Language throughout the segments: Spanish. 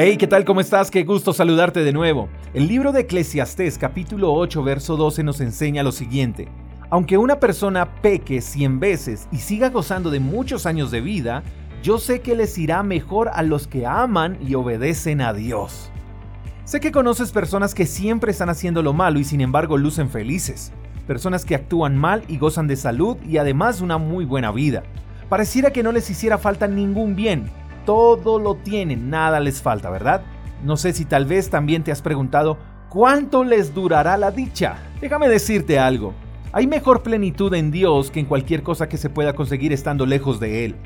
Hey, ¿qué tal? ¿Cómo estás? Qué gusto saludarte de nuevo. El libro de Eclesiastés capítulo 8 verso 12 nos enseña lo siguiente. Aunque una persona peque 100 veces y siga gozando de muchos años de vida, yo sé que les irá mejor a los que aman y obedecen a Dios. Sé que conoces personas que siempre están haciendo lo malo y sin embargo lucen felices. Personas que actúan mal y gozan de salud y además una muy buena vida. Pareciera que no les hiciera falta ningún bien, todo lo tienen, nada les falta, ¿verdad? No sé si tal vez también te has preguntado, ¿cuánto les durará la dicha? Déjame decirte algo. Hay mejor plenitud en Dios que en cualquier cosa que se pueda conseguir estando lejos de Él.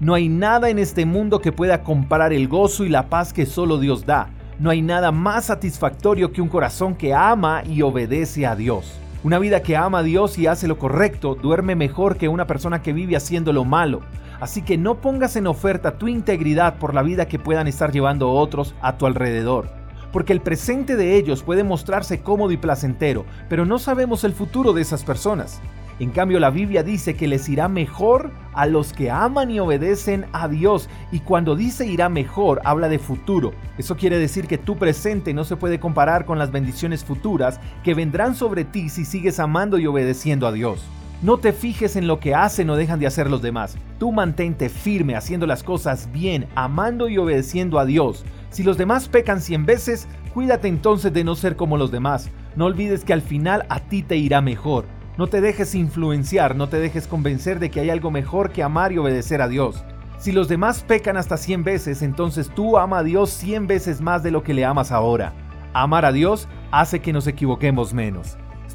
No hay nada en este mundo que pueda comparar el gozo y la paz que solo Dios da. No hay nada más satisfactorio que un corazón que ama y obedece a Dios. Una vida que ama a Dios y hace lo correcto duerme mejor que una persona que vive haciendo lo malo. Así que no pongas en oferta tu integridad por la vida que puedan estar llevando otros a tu alrededor. Porque el presente de ellos puede mostrarse cómodo y placentero, pero no sabemos el futuro de esas personas. En cambio, la Biblia dice que les irá mejor a los que aman y obedecen a Dios. Y cuando dice irá mejor, habla de futuro. Eso quiere decir que tu presente no se puede comparar con las bendiciones futuras que vendrán sobre ti si sigues amando y obedeciendo a Dios. No te fijes en lo que hacen o dejan de hacer los demás. Tú mantente firme haciendo las cosas bien, amando y obedeciendo a Dios. Si los demás pecan cien veces, cuídate entonces de no ser como los demás. No olvides que al final a ti te irá mejor. No te dejes influenciar, no te dejes convencer de que hay algo mejor que amar y obedecer a Dios. Si los demás pecan hasta cien veces, entonces tú ama a Dios cien veces más de lo que le amas ahora. Amar a Dios hace que nos equivoquemos menos.